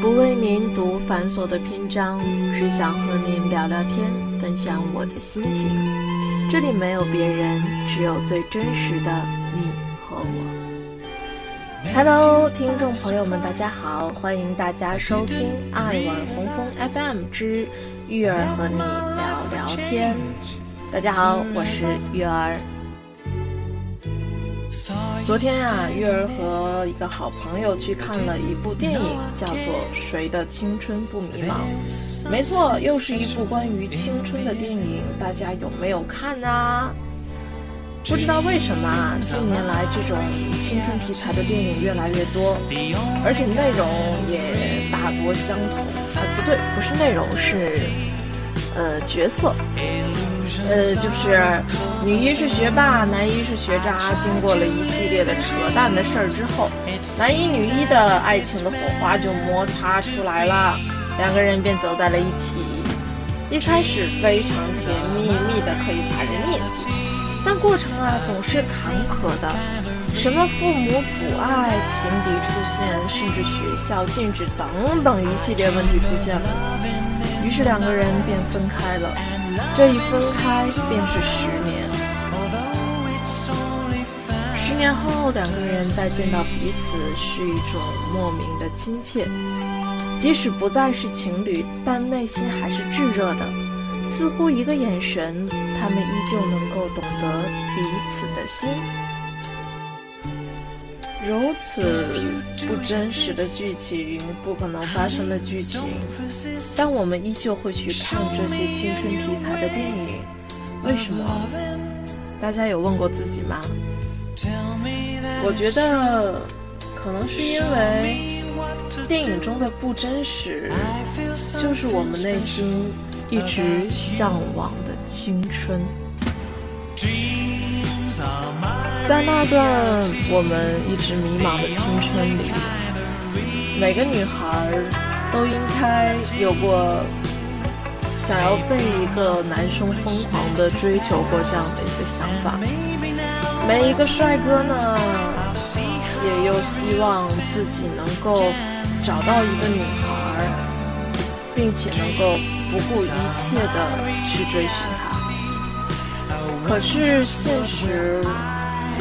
不为您读繁琐的篇章，只想和您聊聊天，分享我的心情。这里没有别人，只有最真实的你和我。Hello，听众朋友们，大家好，欢迎大家收听爱晚红枫 FM 之玉儿和你聊聊天。大家好，我是玉儿。昨天啊，月儿和一个好朋友去看了一部电影，叫做《谁的青春不迷茫》。没错，又是一部关于青春的电影，大家有没有看呢？不知道为什么啊，近年来这种青春题材的电影越来越多，而且内容也大多相同。哎，不对，不是内容，是呃角色。呃，就是女一是学霸，男一是学渣。经过了一系列的扯淡的事儿之后，男一女一的爱情的火花就摩擦出来了，两个人便走在了一起。一开始非常甜蜜蜜的，可以把人溺死，但过程啊总是坎坷的，什么父母阻碍、情敌出现，甚至学校禁止等等一系列问题出现了，于是两个人便分开了。这一分开便是十年，十年后两个人再见到彼此，是一种莫名的亲切。即使不再是情侣，但内心还是炙热的，似乎一个眼神，他们依旧能够懂得彼此的心。如此不真实的剧情，不可能发生的剧情，但我们依旧会去看这些青春题材的电影。为什么？大家有问过自己吗？我觉得，可能是因为电影中的不真实，就是我们内心一直向往的青春。在那段我们一直迷茫的青春里，每个女孩都应该有过想要被一个男生疯狂的追求过这样的一个想法。每一个帅哥呢，也又希望自己能够找到一个女孩，并且能够不顾一切的去追寻她。可是现实。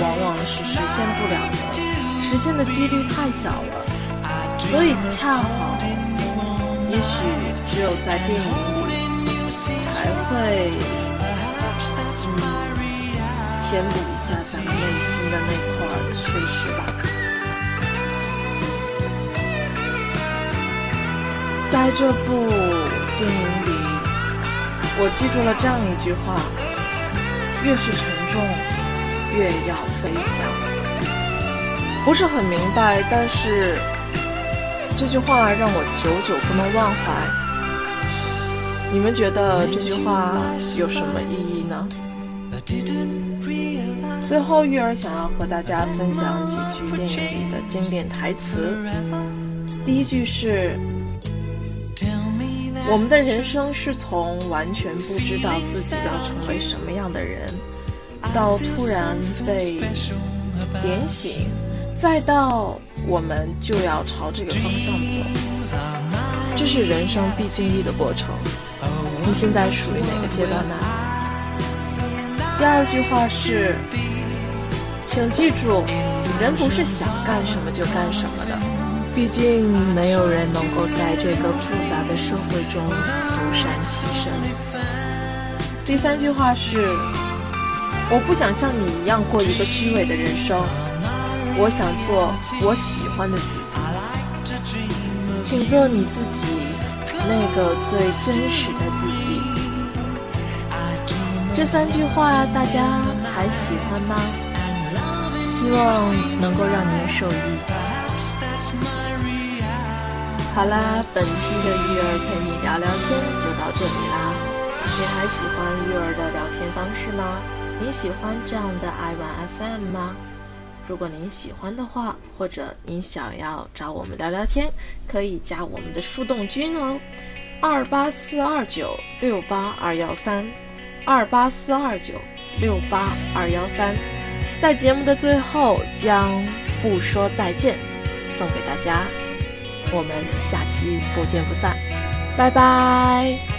往往是实现不了的，实现的几率太小了，所以恰好，也许只有在电影里才会，嗯，填补一下咱们内心的那块缺失吧。在这部电影里，我记住了这样一句话：越是沉重。越要飞翔，不是很明白，但是这句话让我久久不能忘怀。你们觉得这句话有什么意义呢？最后，玉儿想要和大家分享几句电影里的经典台词。第一句是：“我们的人生是从完全不知道自己要成为什么样的人。”到突然被点醒，再到我们就要朝这个方向走，这是人生必经历的过程。你现在属于哪个阶段呢？第二句话是，请记住，人不是想干什么就干什么的，毕竟没有人能够在这个复杂的社会中独善其身。第三句话是。我不想像你一样过一个虚伪的人生，我想做我喜欢的自己，请做你自己，那个最真实的自己。这三句话大家还喜欢吗？希望能够让您受益。好啦，本期的育儿陪你聊聊天就到这里啦。你还喜欢育儿的聊天方式吗？你喜欢这样的爱玩 FM 吗？如果您喜欢的话，或者您想要找我们聊聊天，可以加我们的树洞君哦，二八四二九六八二幺三，二八四二九六八二幺三。在节目的最后，将不说再见送给大家。我们下期不见不散，拜拜。